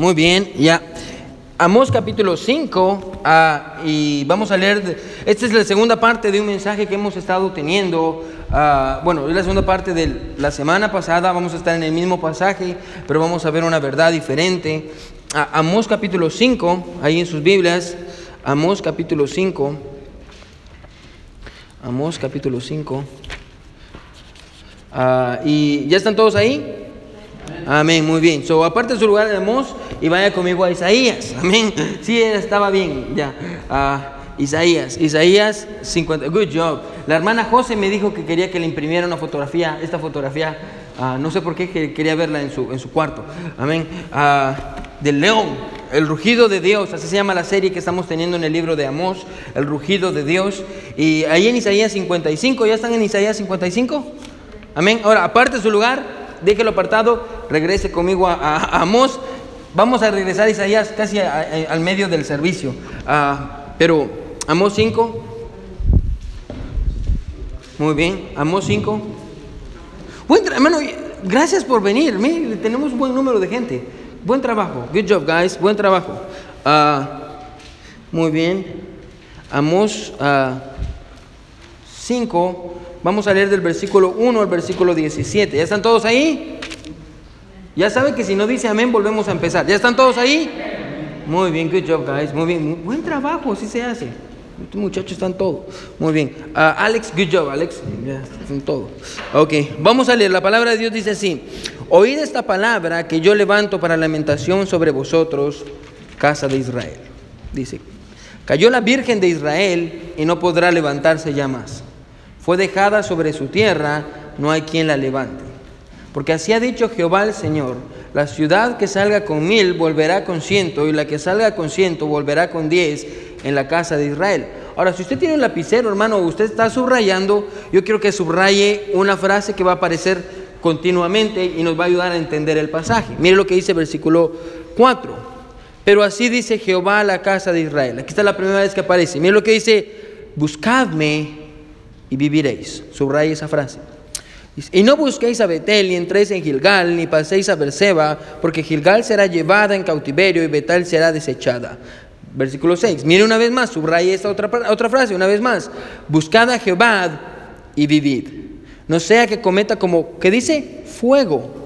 Muy bien, ya. Amós capítulo 5, ah, y vamos a leer, esta es la segunda parte de un mensaje que hemos estado teniendo, ah, bueno, es la segunda parte de la semana pasada, vamos a estar en el mismo pasaje, pero vamos a ver una verdad diferente. Ah, Amós capítulo 5, ahí en sus Biblias, Amós capítulo 5, Amós capítulo 5, y ya están todos ahí. Amén, muy bien. So, aparte de su lugar de Amós y vaya conmigo a Isaías. Amén. Sí, estaba bien, ya. Isaías, Isaías 50. Good job. La hermana José me dijo que quería que le imprimiera una fotografía, esta fotografía, ah, no sé por qué, quería verla en su, en su cuarto. Amén. Ah, del león, el rugido de Dios, así se llama la serie que estamos teniendo en el libro de Amós, el rugido de Dios. Y ahí en Isaías 55, ¿ya están en Isaías 55? Amén. Ahora, aparte de su lugar, déjelo apartado, regrese conmigo a, Amós. Vamos a regresar a Isaías casi al medio del servicio. Ah, pero Amós 5. Muy bien, Amós 5. Buen hermano, gracias por venir. tenemos un buen número de gente. Buen trabajo. Good job, guys. Buen trabajo. Ah, muy bien. Amós 5. Vamos a leer del versículo 1 al versículo 17. ¿Ya están todos ahí? Ya saben que si no dice amén, volvemos a empezar. ¿Ya están todos ahí? Muy bien, good job, guys. Muy bien, buen trabajo, así se hace. Estos muchachos están todos. Muy bien. Ah, Alex, good job, Alex. Ya están todos. Ok, vamos a leer. La palabra de Dios dice así: Oíd esta palabra que yo levanto para lamentación sobre vosotros, casa de Israel. Dice: Cayó la Virgen de Israel y no podrá levantarse ya más fue dejada sobre su tierra, no hay quien la levante. Porque así ha dicho Jehová el Señor, la ciudad que salga con mil volverá con ciento, y la que salga con ciento volverá con diez en la casa de Israel. Ahora, si usted tiene un lapicero, hermano, usted está subrayando, yo quiero que subraye una frase que va a aparecer continuamente y nos va a ayudar a entender el pasaje. Mire lo que dice el versículo 4. Pero así dice Jehová a la casa de Israel. Aquí está la primera vez que aparece. Mire lo que dice, buscadme y viviréis. Subraya esa frase. Y no busquéis a Betel, ni entréis en Gilgal, ni paséis a Berseba, porque Gilgal será llevada en cautiverio y Betel será desechada. Versículo 6. Mire una vez más, subraya esta otra, otra frase, una vez más. Buscad a Jehová y vivid. No sea que cometa como, que dice? Fuego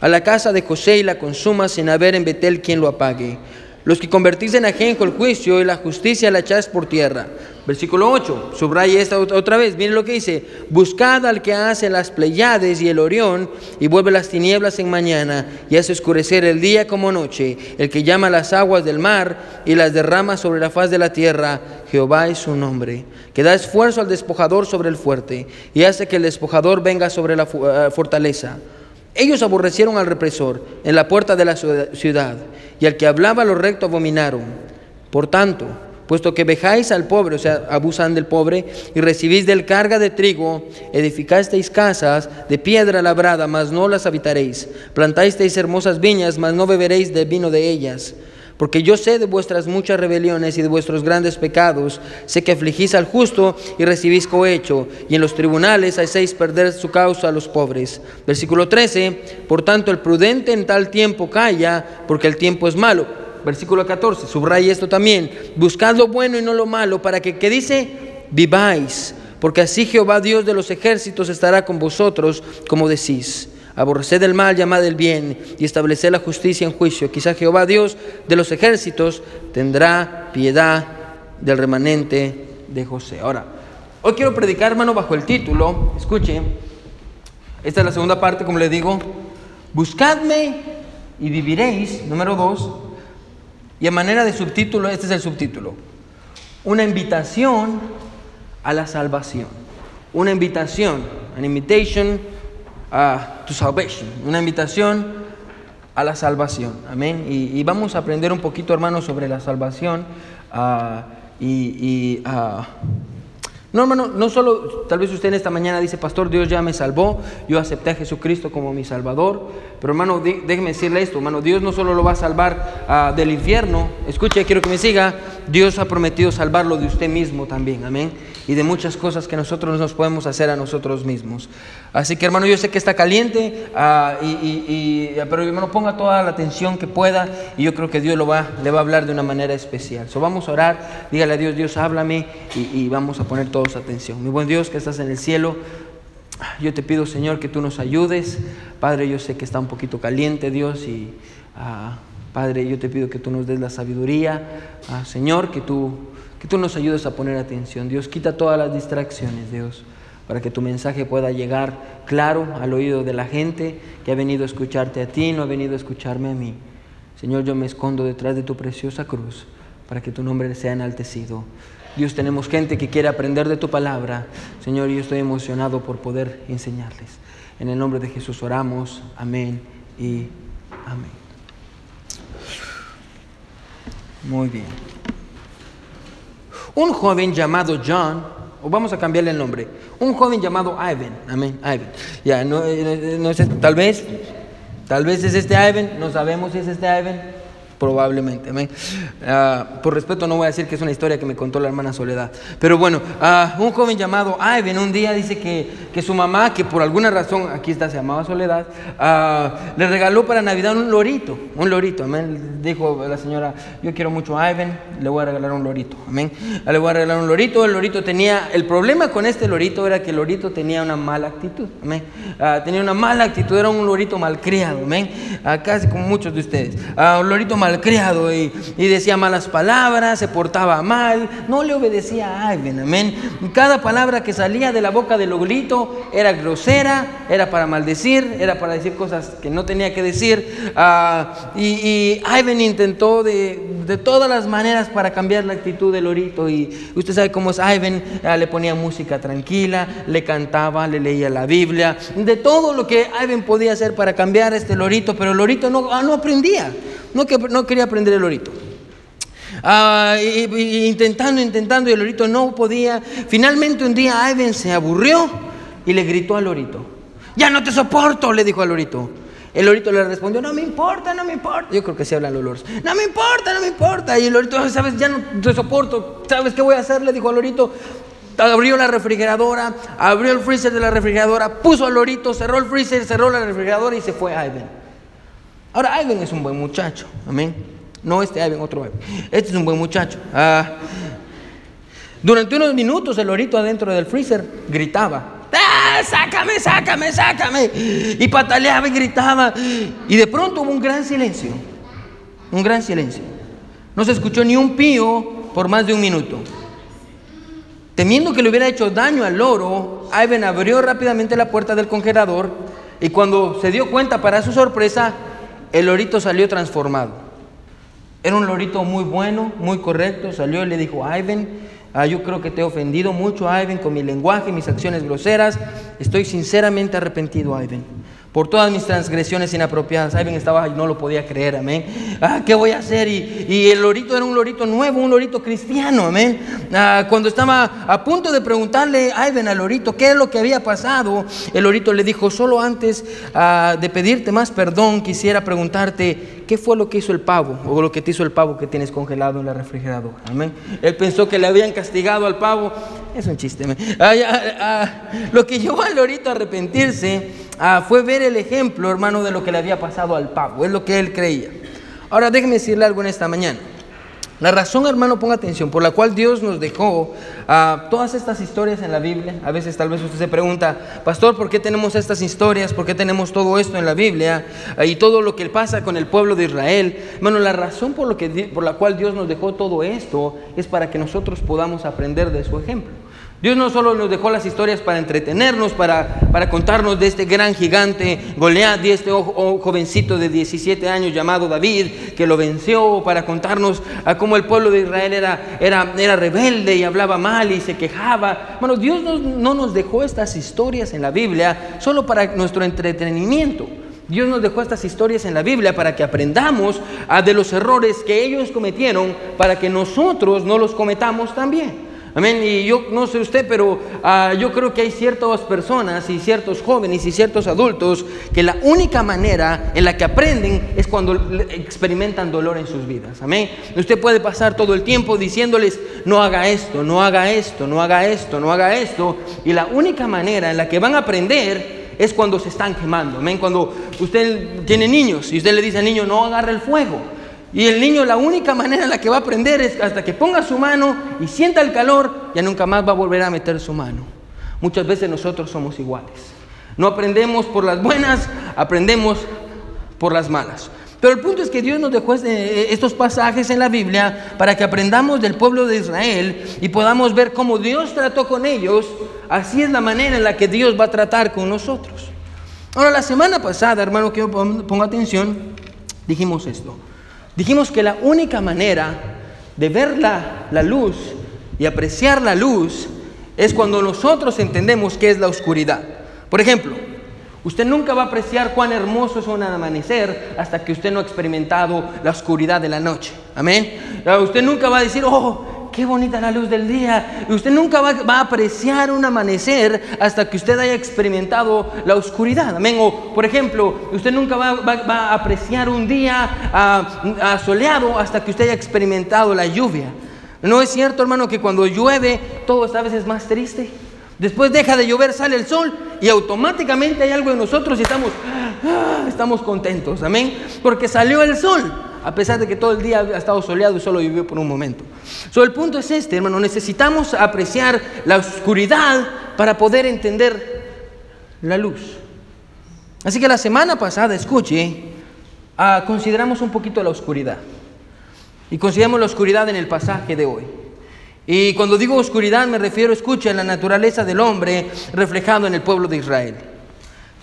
a la casa de José y la consuma sin haber en Betel quien lo apague. Los que convertís en ajenjo el juicio y la justicia la echáis por tierra. Versículo 8, subraya esta otra vez, miren lo que dice, buscad al que hace las Pleiades y el Orión y vuelve las tinieblas en mañana y hace oscurecer el día como noche, el que llama las aguas del mar y las derrama sobre la faz de la tierra, Jehová es su nombre, que da esfuerzo al despojador sobre el fuerte y hace que el despojador venga sobre la eh, fortaleza. Ellos aborrecieron al represor en la puerta de la ciudad, y al que hablaba lo recto abominaron. Por tanto, puesto que vejáis al pobre, o sea, abusan del pobre, y recibís del carga de trigo, edificasteis casas de piedra labrada, mas no las habitaréis. Plantasteis hermosas viñas, mas no beberéis del vino de ellas. Porque yo sé de vuestras muchas rebeliones y de vuestros grandes pecados, sé que afligís al justo y recibís cohecho, y en los tribunales hacéis perder su causa a los pobres. Versículo 13, por tanto el prudente en tal tiempo calla, porque el tiempo es malo. Versículo 14, subraya esto también, buscad lo bueno y no lo malo, para que, ¿qué dice? Viváis, porque así Jehová Dios de los ejércitos estará con vosotros, como decís. Aborreced el mal, llamad el bien y estableced la justicia en juicio. Quizá Jehová Dios de los ejércitos tendrá piedad del remanente de José. Ahora, hoy quiero predicar, hermano, bajo el título, escuche, esta es la segunda parte, como le digo, buscadme y viviréis, número dos, y a manera de subtítulo, este es el subtítulo, una invitación a la salvación, una invitación, an invitation to salvation, una invitación a la salvación. Amén. Y, vamos a aprender un poquito, hermanos, sobre la salvación. Ah, y, ah, No, hermano, no solo, tal vez usted en esta mañana dice, pastor, Dios ya me salvó, yo acepté a Jesucristo como mi salvador, pero hermano, déjeme decirle esto, hermano, Dios no solo lo va a salvar ah, del infierno, escuche, quiero que me siga, Dios ha prometido salvarlo de usted mismo también, amén, y de muchas cosas que nosotros nos podemos hacer a nosotros mismos. Así que hermano, yo sé que está caliente, ah, y, pero hermano, ponga toda la atención que pueda, y yo creo que Dios lo va, le va a hablar de una manera especial. Vamos a orar, dígale a Dios, Dios, háblame, y vamos a poner todo atención. Mi buen Dios que estás en el cielo, yo te pido Señor que tú nos ayudes. Padre, yo sé que está un poquito caliente Dios y ah, Padre, yo te pido que tú nos des la sabiduría. Ah, Señor, que tú, que tú nos ayudes a poner atención. Dios, quita todas las distracciones, Dios para que tu mensaje pueda llegar claro al oído de la gente que ha venido a escucharte a ti, no ha venido a escucharme a mí. Señor, yo me escondo detrás de tu preciosa cruz para que tu nombre sea enaltecido. Dios, tenemos gente que quiere aprender de tu palabra. Señor, yo estoy emocionado por poder enseñarles. En el nombre de Jesús oramos. Amén y amén. Muy bien. Un joven llamado John, o vamos a cambiarle el nombre, un joven llamado Ivan, amén, Ivan. Ya, no, no, tal vez, tal vez es este Ivan, no sabemos si es este Ivan, probablemente. Uh, por respeto no voy a decir que es una historia que me contó la hermana Soledad. Pero bueno, uh, un joven llamado Ivan un día dice que, que, su mamá, que por alguna razón, aquí está, se llamaba Soledad, uh, le regaló para Navidad un lorito, un lorito, amén. Dijo la señora, yo quiero mucho a Ivan, le voy a regalar un lorito, amén. Le voy a regalar un lorito, el lorito tenía, el problema con este lorito era que el lorito tenía una mala actitud, amén. tenía una mala actitud, era un lorito malcriado, amén. casi como muchos de ustedes. un lorito mal criado y, decía malas palabras, se portaba mal, no le obedecía a Ivan, amén. Cada palabra que salía de la boca del lorito era grosera, era para maldecir, era para decir cosas que no tenía que decir. Ah, y, Ivan intentó de, de, todas las maneras para cambiar la actitud del lorito. Y usted sabe cómo es Ivan, ah, le ponía música tranquila, le cantaba, le leía la Biblia, de todo lo que Ivan podía hacer para cambiar este lorito, pero el lorito no, ah, no aprendía no, que, no quería aprender el lorito. Ah, intentando, intentando, y el lorito no podía. Finalmente un día Ivan se aburrió y le gritó al lorito. Ya no te soporto, le dijo al lorito. El lorito le respondió, no me importa, no me importa. Yo creo que sí hablan los loros. No me importa, no me importa. Y el lorito, sabes, ya no te soporto. ¿Sabes qué voy a hacer? Le dijo al lorito. Abrió la refrigeradora, abrió el freezer de la refrigeradora, puso al lorito, cerró el freezer, cerró la refrigeradora y se fue a Ivan. Ahora, Ivan es un buen muchacho, amén. No este Ivan, otro Ivan. Este es un buen muchacho. Ah, durante unos minutos el lorito adentro del freezer gritaba. ¡Ah, sácame, sácame, sácame! Y pataleaba y gritaba. Y de pronto hubo un gran silencio. Un gran silencio. No se escuchó ni un pío por más de un minuto. Temiendo que le hubiera hecho daño al loro, Ivan abrió rápidamente la puerta del congelador y cuando se dio cuenta, para su sorpresa, el lorito salió transformado. Era un lorito muy bueno, muy correcto. Salió y le dijo, Ivan, ah, yo creo que te he ofendido mucho, Ivan, con mi lenguaje, mis acciones groseras. Estoy sinceramente arrepentido, Ivan por todas mis transgresiones inapropiadas. Ivan estaba y no lo podía creer, amén. Ah, ¿Qué voy a hacer? Y, el lorito era un lorito nuevo, un lorito cristiano, amén. Ah, cuando estaba a punto de preguntarle a Ivan al lorito qué es lo que había pasado, el lorito le dijo, solo antes ah, de pedirte más perdón, quisiera preguntarte qué fue lo que hizo el pavo o lo que te hizo el pavo que tienes congelado en la refrigeradora. Amén. Él pensó que le habían castigado al pavo. Es un chiste. Amén. lo que llevó al lorito a arrepentirse Ah, fue ver el ejemplo, hermano, de lo que le había pasado al pavo. Es lo que él creía. Ahora déjeme decirle algo en esta mañana. La razón, hermano, ponga atención, por la cual Dios nos dejó ah, todas estas historias en la Biblia. A veces tal vez usted se pregunta, pastor, ¿por qué tenemos estas historias? ¿Por qué tenemos todo esto en la Biblia? Ah, y todo lo que pasa con el pueblo de Israel. Bueno, la razón por, lo que, por la cual Dios nos dejó todo esto es para que nosotros podamos aprender de su ejemplo. Dios no solo nos dejó las historias para entretenernos, para, para contarnos de este gran gigante Goliat y este jovencito de 17 años llamado David que lo venció, para contarnos a cómo el pueblo de Israel era, era, era rebelde y hablaba mal y se quejaba. Bueno, Dios no, no nos dejó estas historias en la Biblia solo para nuestro entretenimiento. Dios nos dejó estas historias en la Biblia para que aprendamos de los errores que ellos cometieron, para que nosotros no los cometamos también. Amén. Y yo no sé usted, pero ah, yo creo que hay ciertas personas y ciertos jóvenes y ciertos adultos que la única manera en la que aprenden es cuando experimentan dolor en sus vidas. Amén. Usted puede pasar todo el tiempo diciéndoles, no haga esto, no haga esto, no haga esto, no haga esto. Y la única manera en la que van a aprender es cuando se están quemando. Amén. Cuando usted tiene niños y usted le dice al niño, no agarre el fuego. Y el niño la única manera en la que va a aprender es hasta que ponga su mano y sienta el calor, ya nunca más va a volver a meter su mano. Muchas veces nosotros somos iguales. No aprendemos por las buenas, aprendemos por las malas. Pero el punto es que Dios nos dejó este, estos pasajes en la Biblia para que aprendamos del pueblo de Israel y podamos ver cómo Dios trató con ellos. Así es la manera en la que Dios va a tratar con nosotros. Ahora, la semana pasada, hermano, que yo ponga atención, dijimos esto. Dijimos que la única manera de ver la, luz y apreciar la luz es cuando nosotros entendemos qué es la oscuridad. Por ejemplo, usted nunca va a apreciar cuán hermoso es un amanecer hasta que usted no ha experimentado la oscuridad de la noche. Amén. Usted nunca va a decir, oh, qué bonita la luz del día. Usted nunca va, a apreciar un amanecer hasta que usted haya experimentado la oscuridad. Amén. O, por ejemplo, usted nunca va, a apreciar un día uh, soleado hasta que usted haya experimentado la lluvia. ¿No es cierto, hermano, que cuando llueve todo está a veces más triste? Después deja de llover, sale el sol y automáticamente hay algo en nosotros y estamos, ah, estamos contentos. Amén. Porque salió el sol a pesar de que todo el día ha estado soleado y solo vivió por un momento. So, el punto es este, hermano, necesitamos apreciar la oscuridad para poder entender la luz. Así que la semana pasada, escuche, ah, consideramos un poquito la oscuridad. Y consideramos la oscuridad en el pasaje de hoy. Y cuando digo oscuridad me refiero, escuche, a la naturaleza del hombre reflejado en el pueblo de Israel.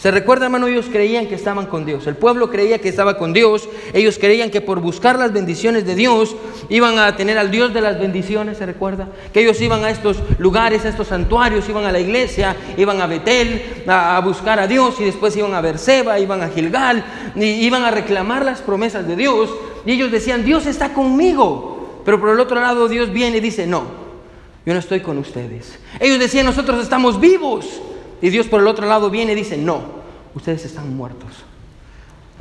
Se recuerda, hermano, ellos creían que estaban con Dios. El pueblo creía que estaba con Dios. Ellos creían que por buscar las bendiciones de Dios iban a tener al Dios de las bendiciones, ¿se recuerda? Que ellos iban a estos lugares, a estos santuarios, iban a la iglesia, iban a Betel a, buscar a Dios y después iban a Berseba, iban a Gilgal, y iban a reclamar las promesas de Dios. Y ellos decían, Dios está conmigo. Pero por el otro lado Dios viene y dice, no, yo no estoy con ustedes. Ellos decían, nosotros estamos vivos. Y Dios por el otro lado viene y dice, no, ustedes están muertos.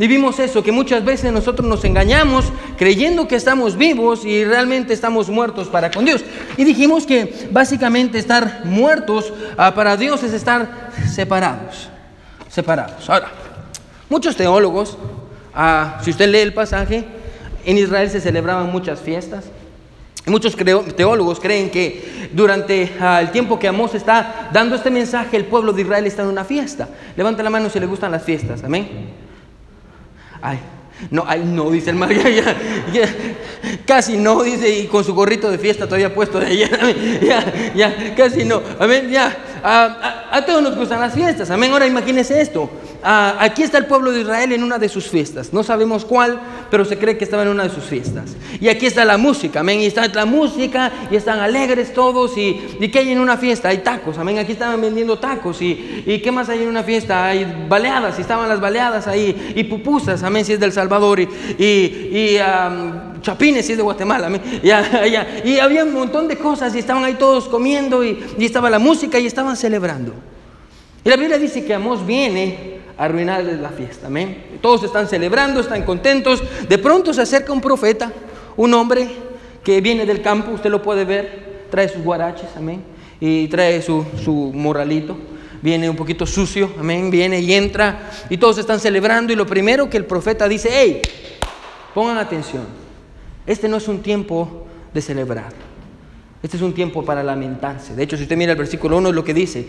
Y vimos eso, que muchas veces nosotros nos engañamos creyendo que estamos vivos y realmente estamos muertos para con Dios. Y dijimos que básicamente estar muertos ah, para Dios es estar separados. Separados. Ahora, muchos teólogos, ah, si usted lee el pasaje, en Israel se celebraban muchas fiestas. Muchos teólogos creen que durante ah, el tiempo que Amós está dando este mensaje, el pueblo de Israel está en una fiesta. Levanta la mano si le gustan las fiestas. Amén. Ay, no, ay, no, dice el mar. casi no, dice, y con su gorrito de fiesta todavía puesto de allá. Ya, ya, casi no. Amén, ya. A, a, todos nos gustan las fiestas. Amén. Ahora imagínense esto. aquí está el pueblo de Israel en una de sus fiestas. No sabemos cuál, pero se cree que estaba en una de sus fiestas. Y aquí está la música. Amén. Y está la música y están alegres todos. ¿Y, y qué hay en una fiesta? Hay tacos. Amén. Aquí estaban vendiendo tacos. ¿Y, qué más hay en una fiesta? Hay baleadas. Y estaban las baleadas ahí. Y pupusas. Amén. Si es del Salvador. Y, chapines si es de Guatemala. Amén. Y había un montón de cosas. Y estaban ahí todos comiendo. Y estaba la música. Y estaban celebrando. Y la Biblia dice que Amós viene a arruinarles la fiesta, amén. Todos están celebrando, están contentos. De pronto se acerca un profeta, un hombre que viene del campo, usted lo puede ver, trae sus guaraches, amén, y trae su, su morralito. Viene un poquito sucio, amén, viene y entra y todos están celebrando y lo primero que el profeta dice, hey, pongan atención, este no es un tiempo de celebrar. Este es un tiempo para lamentarse. De hecho, si usted mira el versículo 1 es lo que dice.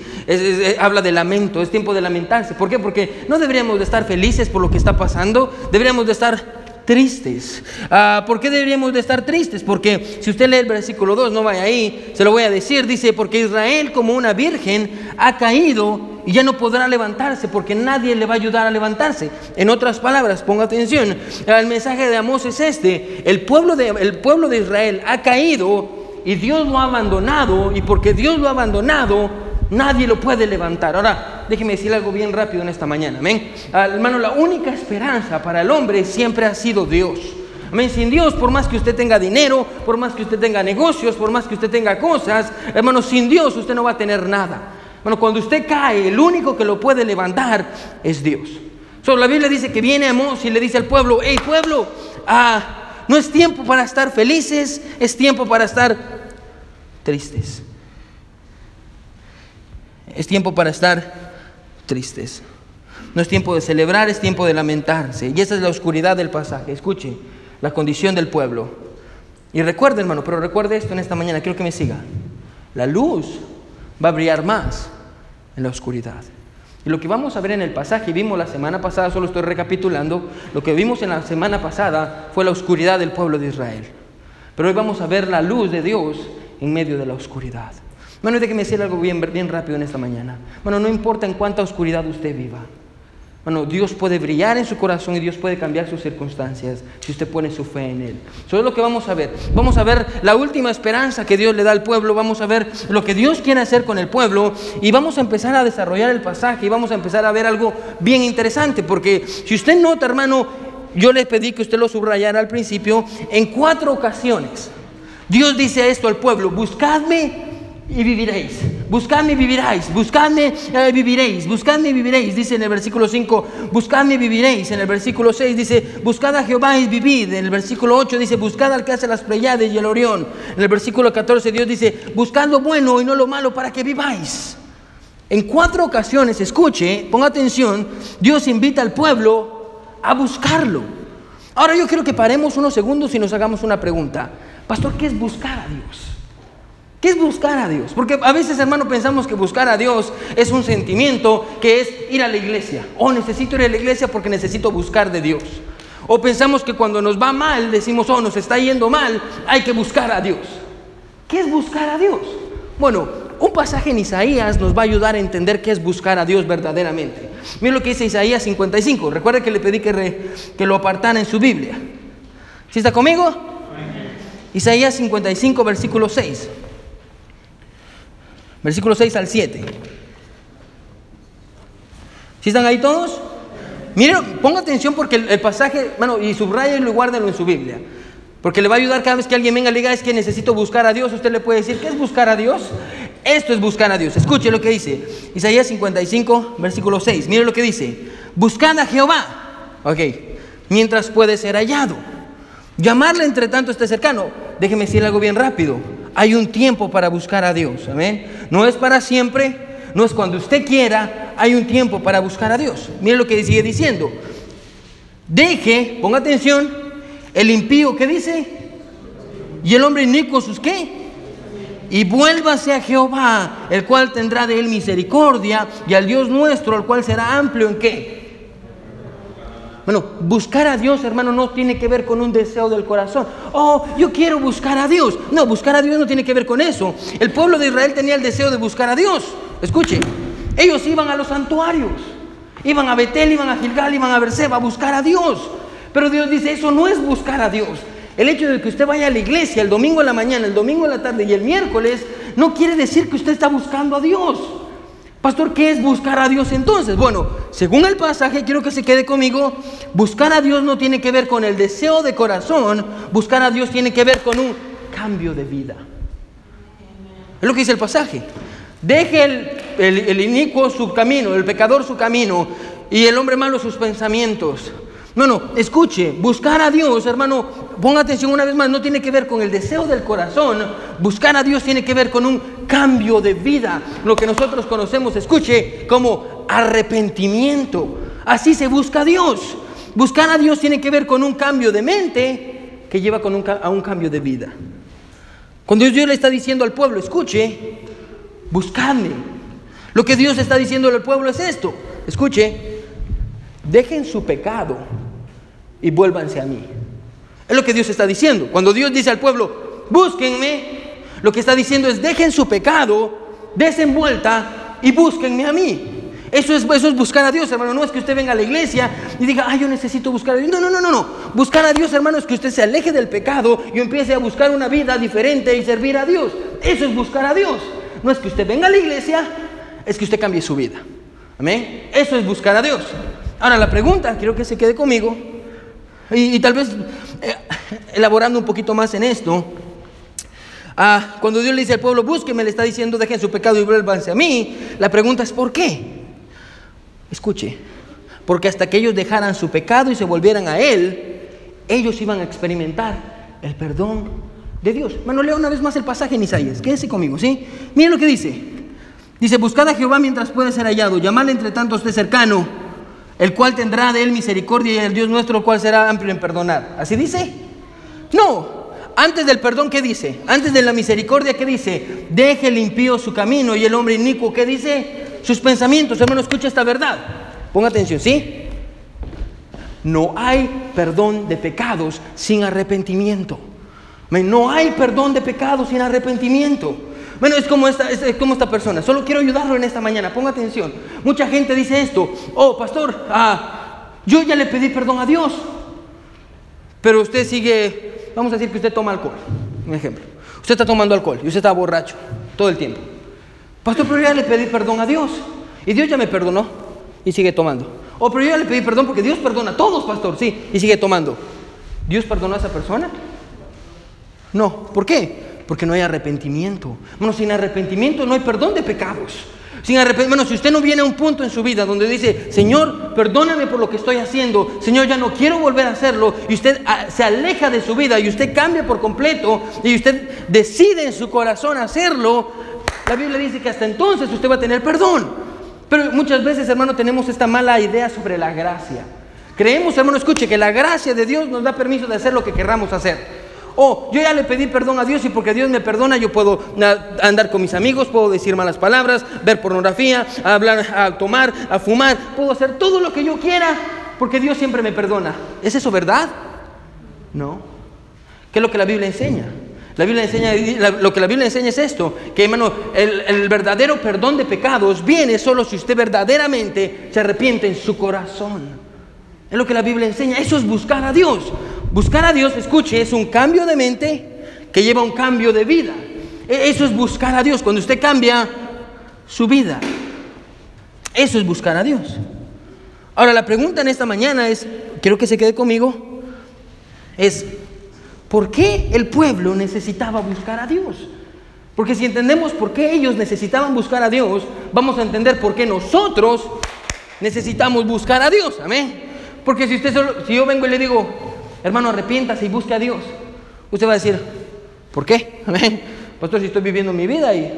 habla de lamento, es tiempo de lamentarse. ¿Por qué? Porque no deberíamos de estar felices por lo que está pasando, deberíamos de estar tristes. Ah, ¿Por qué deberíamos de estar tristes? Porque si usted lee el versículo 2, no vaya ahí, se lo voy a decir, dice, porque Israel como una virgen ha caído y ya no podrá levantarse porque nadie le va a ayudar a levantarse. En otras palabras, ponga atención, el mensaje de Amós es este, el pueblo de, el pueblo de Israel ha caído y Dios lo ha abandonado y porque Dios lo ha abandonado, nadie lo puede levantar. Ahora, déjeme decir algo bien rápido en esta mañana, amén. Hermano, la única esperanza para el hombre siempre ha sido Dios. Amén. Sin Dios, por más que usted tenga dinero, por más que usted tenga negocios, por más que usted tenga cosas, hermano, sin Dios usted no va a tener nada. Bueno, cuando usted cae, el único que lo puede levantar es Dios. So, la Biblia dice que viene Amós y le dice al pueblo, hey pueblo, ah, no es tiempo para estar felices, es tiempo para estar tristes. Es tiempo para estar tristes. No es tiempo de celebrar, es tiempo de lamentarse. Y esa es la oscuridad del pasaje. Escuche, la condición del pueblo. Y recuerde, hermano, pero recuerde esto en esta mañana, quiero que me siga. La luz va a brillar más en la oscuridad. Y lo que vamos a ver en el pasaje, vimos la semana pasada, solo estoy recapitulando, lo que vimos en la semana pasada fue la oscuridad del pueblo de Israel. Pero hoy vamos a ver la luz de Dios en medio de la oscuridad. Bueno, déjeme decir algo bien, bien rápido en esta mañana. Bueno, no importa en cuánta oscuridad usted viva. Bueno, Dios puede brillar en su corazón y Dios puede cambiar sus circunstancias si usted pone su fe en Él. Eso es lo que vamos a ver. Vamos a ver la última esperanza que Dios le da al pueblo. Vamos a ver lo que Dios quiere hacer con el pueblo. Y vamos a empezar a desarrollar el pasaje y vamos a empezar a ver algo bien interesante. Porque si usted nota, hermano, yo le pedí que usted lo subrayara al principio. En cuatro ocasiones, Dios dice esto al pueblo: Buscadme y viviréis. Buscadme y viviréis. Buscadme eh, viviréis. Buscadme y viviréis. Dice en el versículo 5, buscadme y viviréis. En el versículo 6 dice, buscad a Jehová y vivid. En el versículo 8 dice, buscad al que hace las Pleiades y el Orión. En el versículo 14 Dios dice, buscad lo bueno y no lo malo para que viváis. En cuatro ocasiones, escuche, ponga atención, Dios invita al pueblo a buscarlo. Ahora yo quiero que paremos unos segundos y nos hagamos una pregunta. Pastor, ¿qué es buscar a Dios? ¿Qué es buscar a Dios? Porque a veces, hermano, pensamos que buscar a Dios es un sentimiento que es ir a la iglesia. O oh, necesito ir a la iglesia porque necesito buscar de Dios. O pensamos que cuando nos va mal, decimos, oh, nos está yendo mal, hay que buscar a Dios. ¿Qué es buscar a Dios? Bueno, un pasaje en Isaías nos va a ayudar a entender qué es buscar a Dios verdaderamente. Miren lo que dice Isaías 55. Recuerde que le pedí que, que lo apartara en su Biblia. ¿Sí está conmigo? Isaías 55, versículo 6. Versículo 6 al 7. ¿Sí están ahí todos? Miren, ponga atención porque el, pasaje, bueno, y subrayenlo y guárdenlo en su Biblia. Porque le va a ayudar cada vez que alguien venga y le diga, es que necesito buscar a Dios. Usted le puede decir, ¿qué es buscar a Dios? Esto es buscar a Dios. Escuche lo que dice. Isaías 55, versículo 6. Mire lo que dice. Buscad a Jehová. Ok. Mientras puede ser hallado. Llamarle entre tanto esté cercano. Déjeme decir algo bien rápido hay un tiempo para buscar a Dios. Amén. No es para siempre, no es cuando usted quiera, hay un tiempo para buscar a Dios. Mire lo que sigue diciendo. Deje, ponga atención, el impío que dice, y el hombre inicuo sus qué. Y vuélvase a Jehová, el cual tendrá de él misericordia, y al Dios nuestro, el cual será amplio en qué bueno, buscar a Dios, hermano, no tiene que ver con un deseo del corazón. Oh, yo quiero buscar a Dios. No, buscar a Dios no tiene que ver con eso. El pueblo de Israel tenía el deseo de buscar a Dios. Escuche, ellos iban a los santuarios. Iban a Betel, iban a Gilgal, iban a Berseba a buscar a Dios. Pero Dios dice, eso no es buscar a Dios. El hecho de que usted vaya a la iglesia el domingo en la mañana, el domingo en la tarde y el miércoles, no quiere decir que usted está buscando a Dios. Pastor, ¿qué es buscar a Dios entonces? Bueno, según el pasaje, quiero que se quede conmigo, buscar a Dios no tiene que ver con el deseo de corazón, buscar a Dios tiene que ver con un cambio de vida. Es lo que dice el pasaje. Deje el, el inicuo su camino, el pecador su camino y el hombre malo sus pensamientos. No, no, escuche, buscar a Dios, hermano, ponga atención una vez más, no tiene que ver con el deseo del corazón, buscar a Dios tiene que ver con un cambio de vida, lo que nosotros conocemos, escuche, como arrepentimiento. Así se busca a Dios. Buscar a Dios tiene que ver con un cambio de mente que lleva con a un cambio de vida. Cuando Dios le está diciendo al pueblo, escuche, buscadme. Lo que Dios está diciendo al pueblo es esto, escuche, dejen su pecado y vuélvanse a mí. Es lo que Dios está diciendo. Cuando Dios dice al pueblo, búsquenme, lo que está diciendo es, dejen su pecado, desenvuelta y búsquenme a mí. Eso es, eso es buscar a Dios, hermano. No es que usted venga a la iglesia y diga, ay, yo necesito buscar a Dios. No, no, no, no, no. Buscar a Dios, hermano, es que usted se aleje del pecado y empiece a buscar una vida diferente y servir a Dios. Eso es buscar a Dios. No es que usted venga a la iglesia, es que usted cambie su vida. Amén. Eso es buscar a Dios. Ahora la pregunta, quiero que se quede conmigo, y, tal vez, eh, elaborando un poquito más en esto, ah, cuando Dios le dice al pueblo, búsqueme, le está diciendo, dejen su pecado y vuélvanse a mí, la pregunta es, ¿por qué? Escuche, porque hasta que ellos dejaran su pecado y se volvieran a Él, ellos iban a experimentar el perdón de Dios. Bueno, leo una vez más el pasaje en Isaías, quédese conmigo, ¿sí? Miren lo que dice. Dice, buscad a Jehová mientras puede ser hallado, llamadle entre tanto esté cercano, el cual tendrá de él misericordia y el Dios nuestro, el cual será amplio en perdonar. ¿Así dice? No. Antes del perdón, ¿qué dice? Antes de la misericordia, ¿qué dice? Deje el impío su camino y el hombre inicuo, ¿qué dice? Sus pensamientos. Hermano, escucha esta verdad. Ponga atención, ¿sí? No hay perdón de pecados sin arrepentimiento. No hay perdón de pecados sin arrepentimiento. Bueno, es como, esta, es como esta persona. Solo quiero ayudarlo en esta mañana. Ponga atención. Mucha gente dice esto. Oh, pastor, ah, yo ya le pedí perdón a Dios. Pero usted sigue, vamos a decir que usted toma alcohol. Un ejemplo. Usted está tomando alcohol y usted está borracho todo el tiempo. Pastor, pero yo ya le pedí perdón a Dios. Y Dios ya me perdonó y sigue tomando. Oh, pero yo ya le pedí perdón porque Dios perdona a todos, pastor, sí, y sigue tomando. ¿Dios perdonó a esa persona? No. ¿Por qué? Porque no hay arrepentimiento. Bueno, sin arrepentimiento no hay perdón de pecados. Sin bueno, si usted no viene a un punto en su vida donde dice, Señor, perdóname por lo que estoy haciendo, Señor, ya no quiero volver a hacerlo, y usted ah, se aleja de su vida y usted cambia por completo y usted decide en su corazón hacerlo, la Biblia dice que hasta entonces usted va a tener perdón. Pero muchas veces, hermano, tenemos esta mala idea sobre la gracia. Creemos, hermano, escuche, que la gracia de Dios nos da permiso de hacer lo que querramos hacer. Oh, yo ya le pedí perdón a Dios y porque Dios me perdona yo puedo andar con mis amigos, puedo decir malas palabras, ver pornografía, hablar, tomar, fumar, puedo hacer todo lo que yo quiera porque Dios siempre me perdona. ¿Es eso verdad? No. ¿Qué es lo que la Biblia enseña? La Biblia enseña, lo que la Biblia enseña es esto, que hermano, el, el verdadero perdón de pecados viene solo si usted verdaderamente se arrepiente en su corazón. Es lo que la Biblia enseña. Eso es buscar a Dios. Buscar a Dios, escuche, es un cambio de mente que lleva un cambio de vida. E, eso es buscar a Dios, cuando usted cambia su vida. Eso es buscar a Dios. Ahora, la pregunta en esta mañana es, quiero que se quede conmigo, es, ¿por qué el pueblo necesitaba buscar a Dios? Porque si entendemos por qué ellos necesitaban buscar a Dios, vamos a entender por qué nosotros necesitamos buscar a Dios. Amén. Porque si usted solo, si yo vengo y le digo, hermano, arrepiéntase y busque a Dios, usted va a decir, ¿por qué? Amén. Pastor, si estoy viviendo mi vida y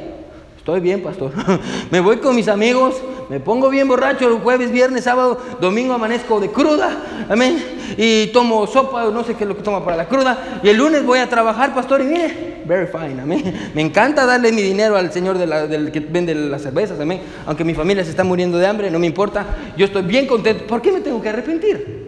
estoy bien, pastor. me voy con mis amigos, me pongo bien borracho el jueves, viernes, sábado, domingo amanezco de cruda, amén. Y tomo sopa, no sé qué es lo que toma para la cruda. Y el lunes voy a trabajar, pastor, y mire, very fine, amén. Me encanta darle mi dinero al señor del que vende las cervezas, amén. Aunque mi familia se está muriendo de hambre, no me importa. Yo estoy bien contento. ¿Por qué me tengo que arrepentir?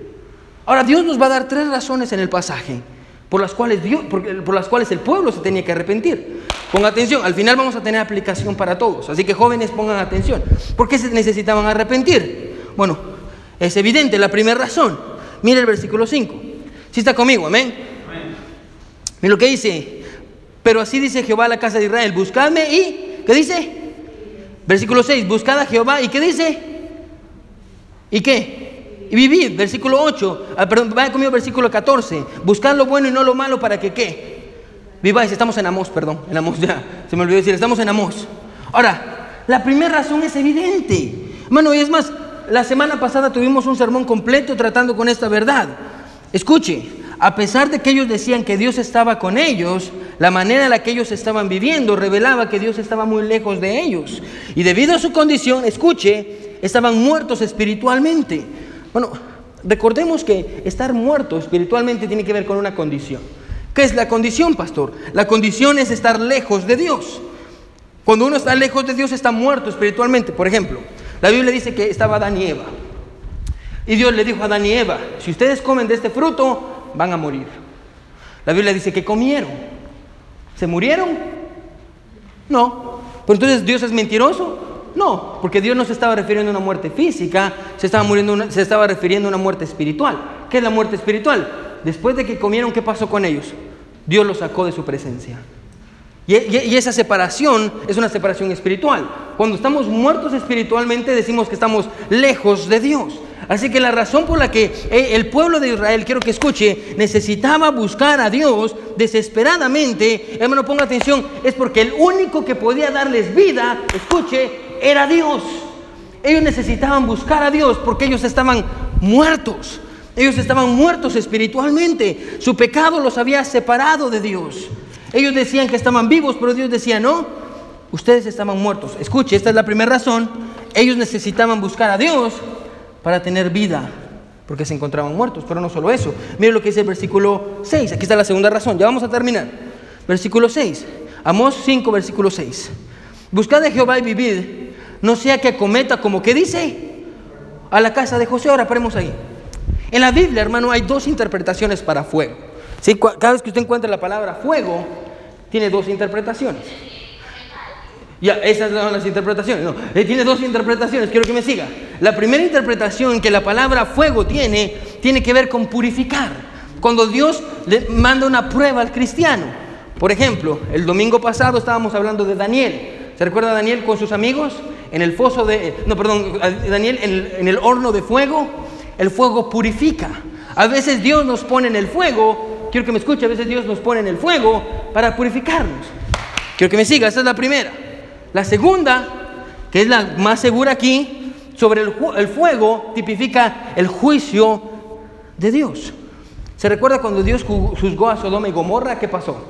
Ahora, Dios nos va a dar tres razones en el pasaje por las cuales, Dios, por, las cuales el pueblo se tenía que arrepentir. Ponga atención, al final vamos a tener aplicación para todos. Así que jóvenes pongan atención. ¿Por qué se necesitaban arrepentir? Bueno, es evidente, la primera razón. Mire el versículo 5. Si está conmigo, amén. Mira lo que dice. Pero así dice Jehová a la casa de Israel, buscadme y, ¿qué dice? Versículo 6, buscad a Jehová y ¿qué dice? ¿Y qué? Y vivid. Versículo 8, ah, perdón, vaya conmigo versículo 14. Buscad lo bueno y no lo malo para que qué. Viváis, estamos en Amos, perdón, en Amos ya, se me olvidó decir, estamos en Amos. Ahora, la primera razón es evidente. Hermano, y es más, la semana pasada tuvimos un sermón completo tratando con esta verdad. Escuche, a pesar de que ellos decían que Dios estaba con ellos, la manera en la que ellos estaban viviendo revelaba que Dios estaba muy lejos de ellos. Y debido a su condición, escuche, estaban muertos espiritualmente. Bueno, recordemos que estar muerto espiritualmente tiene que ver con una condición. ¿Qué es la condición, pastor? La condición es estar lejos de Dios. Cuando uno está lejos de Dios está muerto espiritualmente. Por ejemplo, la Biblia dice que estaba Adán y Eva. Y Dios le dijo a Adán y Eva, si ustedes comen de este fruto, van a morir. La Biblia dice que comieron. ¿Se murieron? No. Pero entonces Dios es mentiroso. No, porque Dios no se estaba refiriendo a una muerte física, se estaba, muriendo se estaba refiriendo a una muerte espiritual. ¿Qué es la muerte espiritual? Después de que comieron, ¿qué pasó con ellos? Dios los sacó de su presencia. Y, y, esa separación es una separación espiritual. Cuando estamos muertos espiritualmente decimos que estamos lejos de Dios. Así que la razón por la que eh, el pueblo de Israel, quiero que escuche, necesitaba buscar a Dios desesperadamente, hermano, ponga atención, es porque el único que podía darles vida, escuche, era Dios. Ellos necesitaban buscar a Dios porque ellos estaban muertos. Ellos estaban muertos espiritualmente. Su pecado los había separado de Dios. Ellos decían que estaban vivos, pero Dios decía, no, ustedes estaban muertos. Escuche, esta es la primera razón. Ellos necesitaban buscar a Dios para tener vida, porque se encontraban muertos. Pero no solo eso. Mire lo que dice el versículo 6. Aquí está la segunda razón. Ya vamos a terminar. Versículo 6. Amós 5, versículo 6. Buscad de Jehová y vivid, no sea que cometa como que dice a la casa de José. Ahora paremos ahí. En la Biblia, hermano, hay dos interpretaciones para fuego. ¿Sí? Cada vez que usted encuentra la palabra fuego, tiene dos interpretaciones. Ya, esas son las interpretaciones. No, eh, tiene dos interpretaciones, quiero que me siga. La primera interpretación que la palabra fuego tiene, tiene que ver con purificar. Cuando Dios le manda una prueba al cristiano. Por ejemplo, el domingo pasado estábamos hablando de Daniel. ¿Se recuerda Daniel con sus amigos? En el foso de... No, perdón, Daniel en el, el horno de fuego. El fuego purifica. A veces Dios nos pone en el fuego. Quiero que me escuche, a veces Dios nos pone en el fuego para purificarnos. Quiero que me siga, esa es la primera. La segunda, que es la más segura aquí, sobre el, fuego tipifica el juicio de Dios. ¿Se recuerda cuando Dios juzgó a Sodoma y Gomorra? ¿Qué pasó?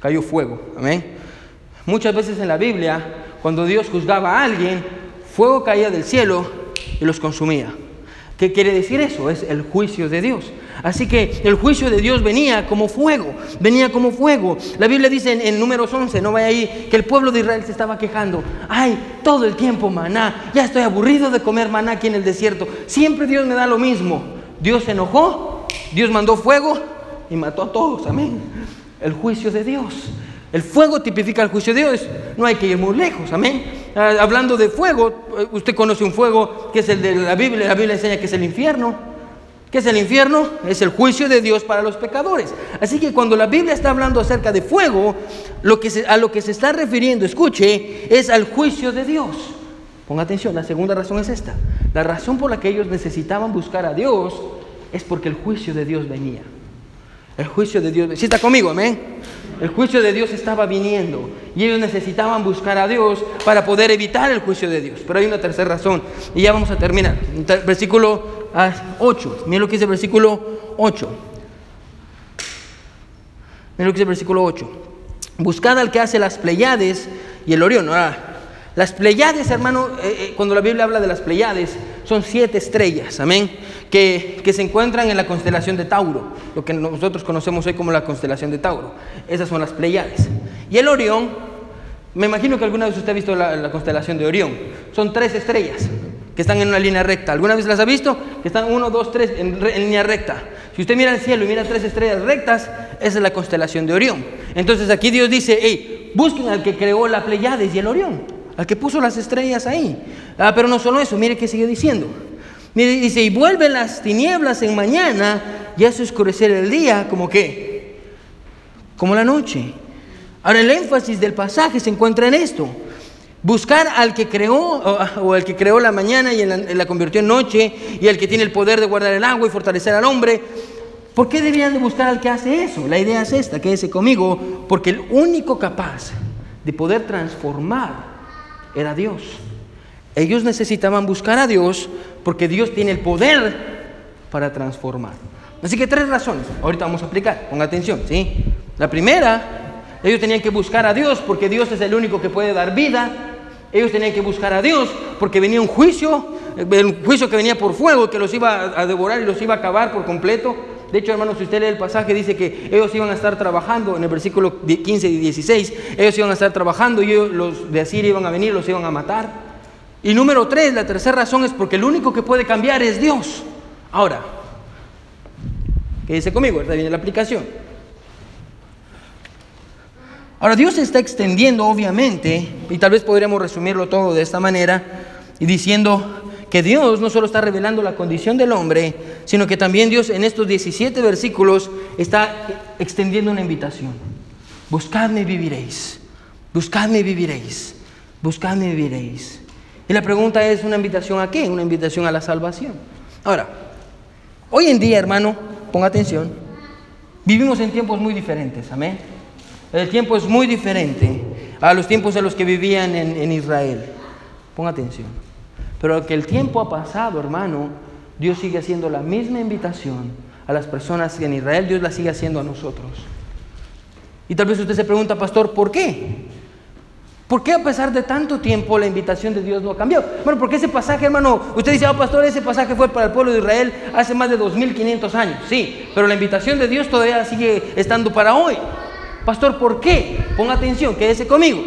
Cayó fuego. Amén. Muchas veces en la Biblia, cuando Dios juzgaba a alguien, fuego caía del cielo y los consumía. ¿Qué quiere decir eso? Es el juicio de Dios. Así que el juicio de Dios venía como fuego, venía como fuego. La Biblia dice en, números 11, no vaya ahí, que el pueblo de Israel se estaba quejando. Ay, todo el tiempo maná, ya estoy aburrido de comer maná aquí en el desierto. Siempre Dios me da lo mismo. Dios se enojó, Dios mandó fuego y mató a todos. Amén. El juicio de Dios. El fuego tipifica el juicio de Dios. No hay que ir muy lejos, amén. Ah, hablando de fuego, eh, usted conoce un fuego que es el de la Biblia. La Biblia enseña que es el infierno. ¿Qué es el infierno? Es el juicio de Dios para los pecadores. Así que cuando la Biblia está hablando acerca de fuego, a lo que se está refiriendo, escuche, es al juicio de Dios. Ponga atención, la segunda razón es esta. La razón por la que ellos necesitaban buscar a Dios es porque el juicio de Dios venía. El juicio de Dios. ¿Sí está conmigo, amén? El juicio de Dios estaba viniendo y ellos necesitaban buscar a Dios para poder evitar el juicio de Dios. Pero hay una tercera razón y ya vamos a terminar. Versículo 8. Miren lo que dice el versículo 8. Miren lo que dice el versículo 8. Buscad al que hace las Pleiades y el Orión. Ahora, las Pleiades, hermano, eh, eh, cuando la Biblia habla de las Pleiades, son siete estrellas, amén, que, que, se encuentran en la constelación de Tauro, lo que nosotros conocemos hoy como la constelación de Tauro. Esas son las Pleiades. Y el Orión, me imagino que alguna vez usted ha visto la, la constelación de Orión. Son tres estrellas que están en una línea recta. ¿Alguna vez las ha visto? Que están uno, dos, tres en, en línea recta. Si usted mira el cielo y mira tres estrellas rectas, esa es la constelación de Orión. Entonces aquí Dios dice, hey, busquen al que creó la Pleiades y el Orión al que puso las estrellas ahí. Ah, pero no solo eso, mire que sigue diciendo. Mire, dice, y vuelven las tinieblas en mañana y hace oscurecer el día, como que, como la noche. Ahora el énfasis del pasaje se encuentra en esto. Buscar al que creó, o, al que creó la mañana y la, la convirtió en noche, y al que tiene el poder de guardar el agua y fortalecer al hombre. ¿Por qué deberían de buscar al que hace eso? La idea es esta, quédese conmigo, porque el único capaz de poder transformar era Dios. Ellos necesitaban buscar a Dios porque Dios tiene el poder para transformar. Así que tres razones. Ahorita vamos a aplicar. Ponga atención, ¿sí? La primera, ellos tenían que buscar a Dios porque Dios es el único que puede dar vida. Ellos tenían que buscar a Dios porque venía un juicio, un juicio que venía por fuego, que los iba a devorar y los iba a acabar por completo. De hecho, hermanos, si usted lee el pasaje, dice que ellos iban a estar trabajando, en el versículo 15 y 16, ellos iban a estar trabajando y los de Asiria iban a venir, los iban a matar. Y número tres, la tercera razón es porque el único que puede cambiar es Dios. Ahora, quédese conmigo, esta viene la aplicación. Ahora, Dios está extendiendo, obviamente, y tal vez podríamos resumirlo todo de esta manera, y diciendo, Dios no solo está revelando la condición del hombre, sino que también Dios en estos 17 versículos está extendiendo una invitación. Buscadme y viviréis. Buscadme y viviréis. Buscadme y viviréis. Y la pregunta es, ¿una invitación a qué? Una invitación a la salvación. Ahora, hoy en día, hermano, ponga atención, vivimos en tiempos muy diferentes, amén. El tiempo es muy diferente a los tiempos en los que vivían en, en Israel. Ponga atención. Pero que el tiempo ha pasado, hermano, Dios sigue haciendo la misma invitación a las personas que en Israel, Dios la sigue haciendo a nosotros. Y tal vez usted se pregunta, pastor, ¿por qué? ¿Por qué a pesar de tanto tiempo la invitación de Dios no ha cambiado? Bueno, porque ese pasaje, hermano, usted dice, oh, pastor, ese pasaje fue para el pueblo de Israel hace más de 2500 años. Sí, pero la invitación de Dios todavía sigue estando para hoy. Pastor, ¿por qué? Ponga atención, quédese conmigo.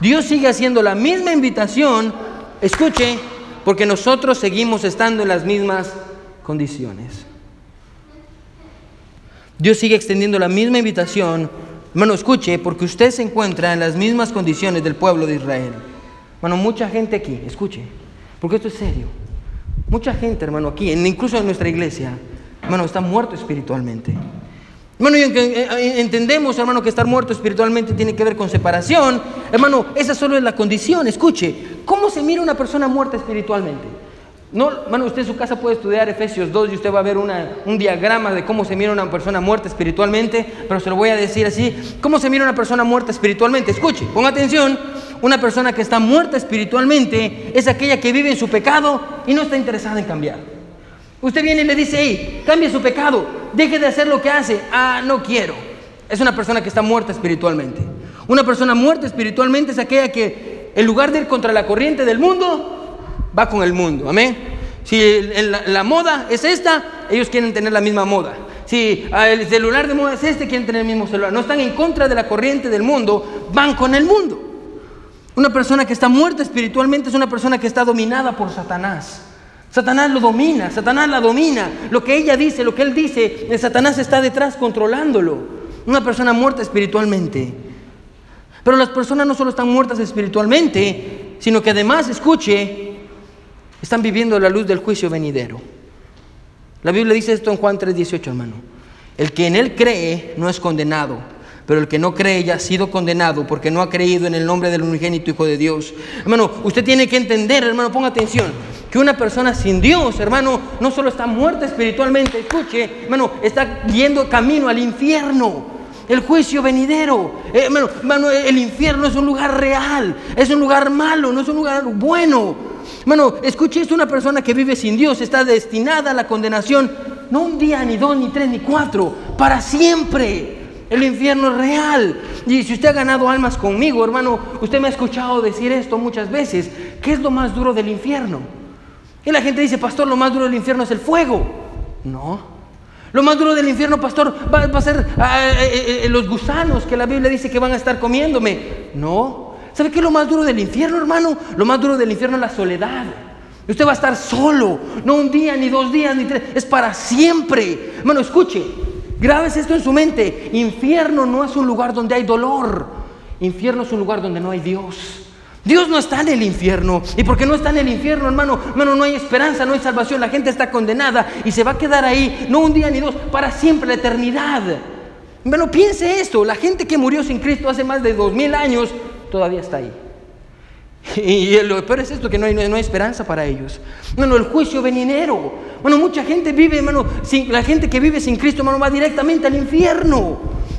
Dios sigue haciendo la misma invitación, escuche, porque nosotros seguimos estando en las mismas condiciones. Dios sigue extendiendo la misma invitación Hermano, escuche, porque usted se encuentra en las mismas condiciones del pueblo de Israel. Hermano, mucha gente aquí, escuche, porque esto es serio. Mucha gente, hermano, aquí, incluso en nuestra iglesia, hermano, está muerto espiritualmente. Hermano, eh, eh, entendemos, hermano, que estar muerto espiritualmente tiene que ver con separación. Hermano, esa solo es la condición. Escuche, ¿cómo se mira una persona muerta espiritualmente? No, hermano, usted en su casa puede estudiar Efesios 2 y usted va a ver un diagrama de cómo se mira una persona muerta espiritualmente, pero se lo voy a decir así. ¿Cómo se mira una persona muerta espiritualmente? Escuche, ponga atención. Una persona que está muerta espiritualmente es aquella que vive en su pecado y no está interesada en cambiar. Usted viene y le dice, hey, cambie su pecado, deje de hacer lo que hace. Ah, no quiero. Es una persona que está muerta espiritualmente. Una persona muerta espiritualmente es aquella que en lugar de ir contra la corriente del mundo, va con el mundo. Amén. Si la, moda es esta, ellos quieren tener la misma moda. Si ah, el celular de moda es este, quieren tener el mismo celular. No están en contra de la corriente del mundo, van con el mundo. Una persona que está muerta espiritualmente es una persona que está dominada por Satanás. Satanás lo domina, Satanás la domina. Lo que ella dice, lo que él dice, Satanás está detrás controlándolo. Una persona muerta espiritualmente. Pero las personas no solo están muertas espiritualmente, sino que además, escuche, están viviendo la luz del juicio venidero. La Biblia dice esto en Juan 3:18, hermano. El que en él cree no es condenado, pero el que no cree ya ha sido condenado porque no ha creído en el nombre del unigénito Hijo de Dios. Hermano, usted tiene que entender, hermano, ponga atención, que una persona sin Dios, hermano, no solo está muerta espiritualmente, escuche, hermano, está yendo camino al infierno. El juicio venidero. Eh, hermano, hermano, el infierno es un lugar real, es un lugar malo, no es un lugar bueno. Hermano, escuche esto, una persona que vive sin Dios está destinada a la condenación, no un día, ni dos, ni tres, ni cuatro, para siempre. El infierno es real. Y si usted ha ganado almas conmigo, hermano, usted me ha escuchado decir esto muchas veces. ¿Qué es lo más duro del infierno? Y la gente dice, pastor, lo más duro del infierno es el fuego. No. Lo más duro del infierno, pastor, va, a ser ah, eh, eh, eh, los gusanos que la Biblia dice que van a estar comiéndome. No. ¿Sabe qué es lo más duro del infierno, hermano? Lo más duro del infierno es la soledad. Usted va a estar solo, no un día, ni dos días, ni tres, es para siempre. Hermano, escuche, grabes esto en su mente. Infierno no es un lugar donde hay dolor. Infierno es un lugar donde no hay Dios. Dios no está en el infierno. Y porque no está en el infierno, hermano, no hay esperanza, no hay salvación. La gente está condenada y se va a quedar ahí, no un día ni dos, para siempre, la eternidad. Bueno, piense esto, la gente que murió sin Cristo hace más de dos mil años todavía está ahí. Y lo peor es esto, que no hay, no hay esperanza para ellos. Bueno, el juicio venidero. Bueno, mucha gente vive, hermano, sin, la gente que vive sin Cristo, hermano, va directamente al infierno.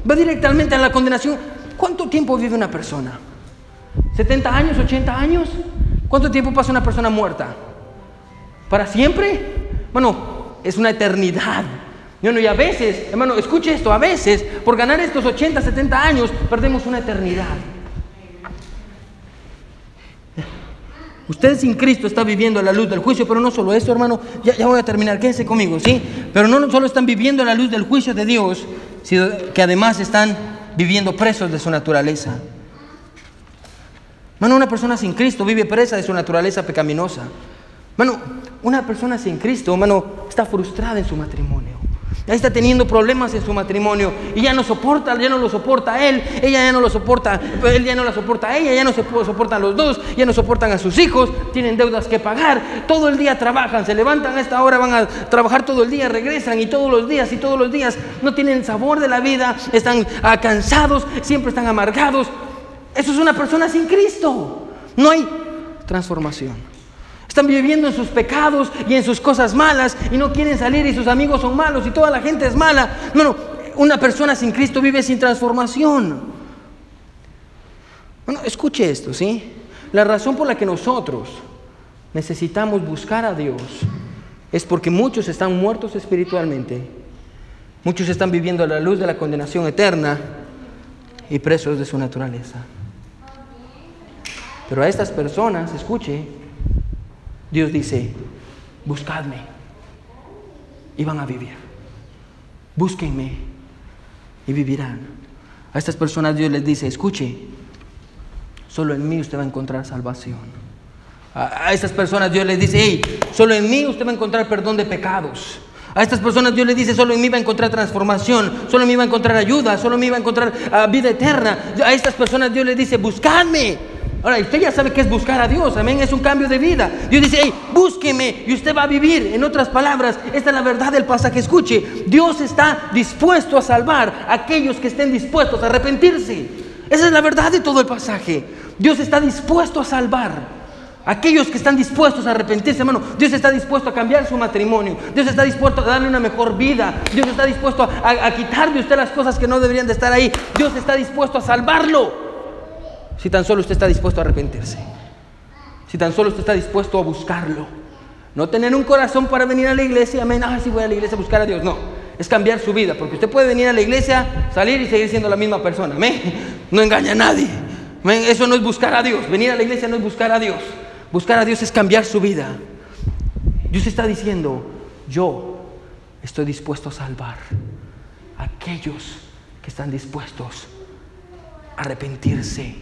Va directamente a la condenación. ¿Cuánto tiempo vive una persona? ¿70 años, 80 años? ¿Cuánto tiempo pasa una persona muerta? ¿Para siempre? Bueno, es una eternidad. Bueno, y a veces, hermano, escuche esto, a veces, por ganar estos 80, 70 años, perdemos una eternidad. Usted sin Cristo está viviendo la luz del juicio, pero no solo eso, hermano, ya, ya voy a terminar, quédense conmigo, ¿sí? Pero no solo están viviendo la luz del juicio de Dios, sino que además están viviendo presos de su naturaleza. Hermano, una persona sin Cristo vive presa de su naturaleza pecaminosa. Hermano, una persona sin Cristo, hermano, está frustrada en su matrimonio. Ya está teniendo problemas en su matrimonio y ya no soporta, ya no lo soporta él, ella ya no lo soporta, él ya no la soporta a ella, ya no se soportan los dos, ya no soportan a sus hijos, tienen deudas que pagar, todo el día trabajan, se levantan a esta hora, van a trabajar todo el día, regresan y todos los días y todos los días no tienen sabor de la vida, están cansados, siempre están amargados. Eso es una persona sin Cristo. No hay transformación. Están viviendo en sus pecados y en sus cosas malas y no quieren salir y sus amigos son malos y toda la gente es mala. No, no, una persona sin Cristo vive sin transformación. Bueno, escuche esto, ¿sí? La razón por la que nosotros necesitamos buscar a Dios es porque muchos están muertos espiritualmente, muchos están viviendo a la luz de la condenación eterna y presos de su naturaleza. Pero a estas personas, escuche, Dios dice, buscadme y van a vivir. Búsquenme y vivirán. A estas personas Dios les dice, escuche, solo en mí usted va a encontrar salvación. A, estas personas Dios les dice, hey, solo en mí usted va a encontrar perdón de pecados. A estas personas Dios les dice, solo en mí va a encontrar transformación, solo en mí va a encontrar ayuda, solo en mí va a encontrar ah, vida eterna. A estas personas Dios les dice, buscadme Ahora, usted ya sabe qué es buscar a Dios, amén, es un cambio de vida. Dios dice, hey, búsqueme y usted va a vivir. En otras palabras, esta es la verdad del pasaje. Escuche, Dios está dispuesto a salvar a aquellos que estén dispuestos a arrepentirse. Esa es la verdad de todo el pasaje. Dios está dispuesto a salvar. a Aquellos que están dispuestos a arrepentirse, hermano, Dios está dispuesto a cambiar su matrimonio, Dios está dispuesto a darle una mejor vida, Dios está dispuesto a, a quitar de usted las cosas que no deberían de estar ahí, Dios está dispuesto a salvarlo. Si tan solo usted está dispuesto a arrepentirse. Si tan solo usted está dispuesto a buscarlo. No tener un corazón para venir a la iglesia, amén, ah, sí voy a la iglesia a buscar a Dios. No, es cambiar su vida, porque usted puede venir a la iglesia, salir y seguir siendo la misma persona, amén. No engaña a nadie. Amén. Eso no es buscar a Dios. Venir a la iglesia no es buscar a Dios. Buscar a Dios es cambiar su vida. Dios está diciendo, yo estoy dispuesto a salvar a aquellos que están dispuestos a arrepentirse.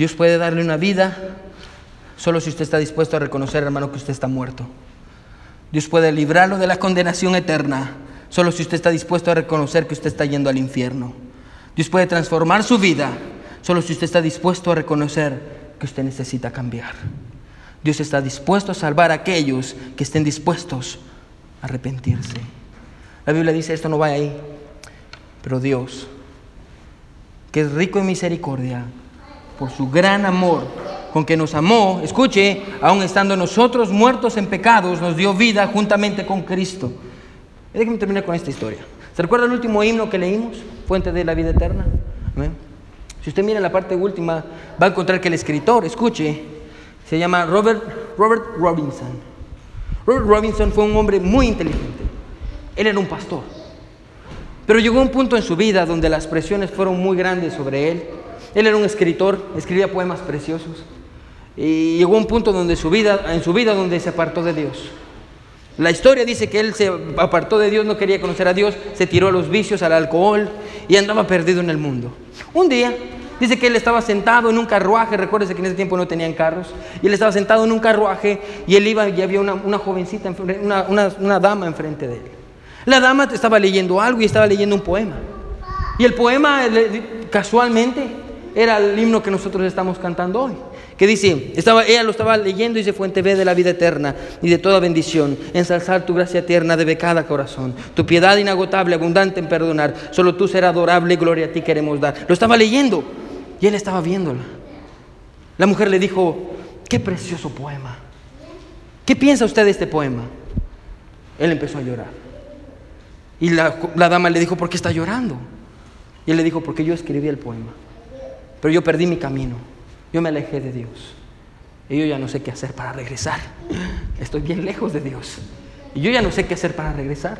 Dios puede darle una vida solo si usted está dispuesto a reconocer, hermano, que usted está muerto. Dios puede librarlo de la condenación eterna solo si usted está dispuesto a reconocer que usted está yendo al infierno. Dios puede transformar su vida solo si usted está dispuesto a reconocer que usted necesita cambiar. Dios está dispuesto a salvar a aquellos que estén dispuestos a arrepentirse. La Biblia dice, esto no va ahí, pero Dios, que es rico en misericordia, por su gran amor con que nos amó, escuche, aun estando nosotros muertos en pecados, nos dio vida juntamente con Cristo. Déjenme terminar con esta historia. ¿Se recuerda el último himno que leímos? Fuente de la vida eterna. Si usted mira la parte última, va a encontrar que el escritor, escuche, se llama Robert, Robert Robinson. Robert Robinson fue un hombre muy inteligente. Él era un pastor. Pero llegó un punto en su vida donde las presiones fueron muy grandes sobre él él era un escritor, escribía poemas preciosos. Y llegó un punto donde su vida, en su vida donde se apartó de Dios. La historia dice que él se apartó de Dios, no quería conocer a Dios, se tiró a los vicios, al alcohol y andaba perdido en el mundo. Un día dice que él estaba sentado en un carruaje, recuérdese que en ese tiempo no tenían carros, y él estaba sentado en un carruaje y él iba y había una, jovencita, una, una dama enfrente de él. La dama estaba leyendo algo y estaba leyendo un poema. Y el poema casualmente era el himno que nosotros estamos cantando hoy. Que dice, estaba, ella lo estaba leyendo y dice, fuente ve de la vida eterna y de toda bendición, ensalzar tu gracia eterna debe cada corazón, tu piedad inagotable, abundante en perdonar, solo tú serás adorable, gloria a ti queremos dar. Lo estaba leyendo y él estaba viéndola. La mujer le dijo, qué precioso poema. ¿Qué piensa usted de este poema? Él empezó a llorar. Y la, la dama le dijo, ¿por qué está llorando? Y él le dijo, porque yo escribí el poema. Pero yo perdí mi camino. Yo me alejé de Dios. Y yo ya no sé qué hacer para regresar. Estoy bien lejos de Dios. Y yo ya no sé qué hacer para regresar.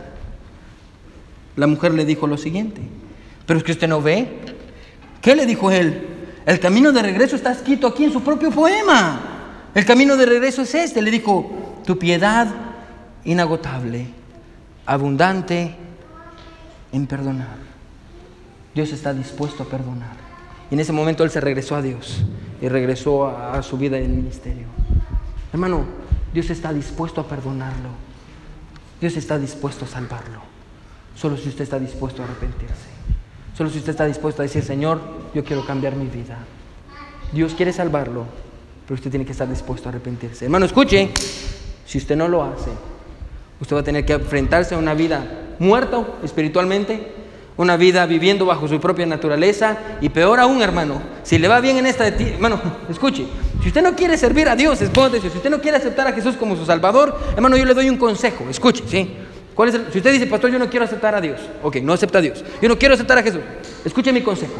La mujer le dijo lo siguiente. Pero es que usted no ve. ¿Qué le dijo él? El camino de regreso está escrito aquí en su propio poema. El camino de regreso es este. Le dijo, tu piedad inagotable, abundante en perdonar. Dios está dispuesto a perdonar. Y en ese momento él se regresó a Dios y regresó a, su vida en el ministerio. Hermano, Dios está dispuesto a perdonarlo. Dios está dispuesto a salvarlo. Solo si usted está dispuesto a arrepentirse. Solo si usted está dispuesto a decir, Señor, yo quiero cambiar mi vida. Dios quiere salvarlo, pero usted tiene que estar dispuesto a arrepentirse. Hermano, escuche, si usted no lo hace, usted va a tener que enfrentarse a una vida muerta espiritualmente, una vida viviendo bajo su propia naturaleza y peor aún, hermano, si le va bien en esta, hermano, escuche, si usted no quiere servir a Dios, esconde, si usted no quiere aceptar a Jesús como su Salvador, hermano, yo le doy un consejo, escuche, ¿sí? ¿Cuál es si usted dice, pastor, yo no quiero aceptar a Dios, ok, no acepta a Dios, yo no quiero aceptar a Jesús, escuche mi consejo,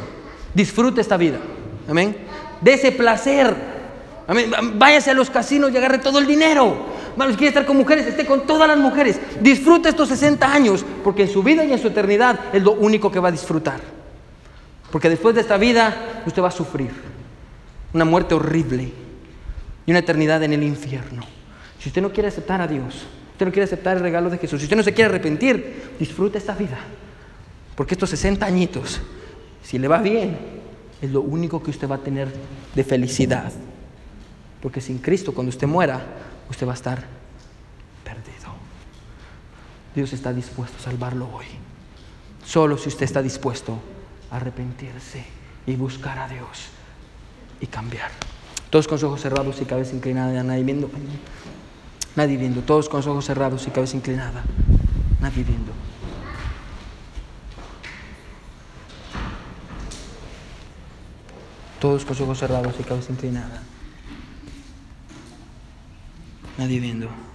disfrute esta vida, amén, de ese placer, amén, váyase a los casinos y agarre todo el dinero, Hermanos, quiere estar con mujeres, esté con todas las mujeres. Disfruta estos 60 años, porque en su vida y en su eternidad es lo único que va a disfrutar. Porque después de esta vida usted va a sufrir una muerte horrible y una eternidad en el infierno. Si usted no quiere aceptar a Dios, usted no quiere aceptar el regalo de Jesús, si usted no se quiere arrepentir, disfruta esta vida. Porque estos 60 añitos, si le va bien, es lo único que usted va a tener de felicidad. Porque sin Cristo, cuando usted muera, usted va a estar perdido. Dios está dispuesto a salvarlo hoy. Solo si usted está dispuesto a arrepentirse y buscar a Dios y cambiar. Todos con los ojos cerrados y cabeza inclinada, nadie viendo. Nadie viendo. Todos con los ojos cerrados y cabeza inclinada. Nadie viendo. Todos con los ojos cerrados y cabeza inclinada. Nadie viendo.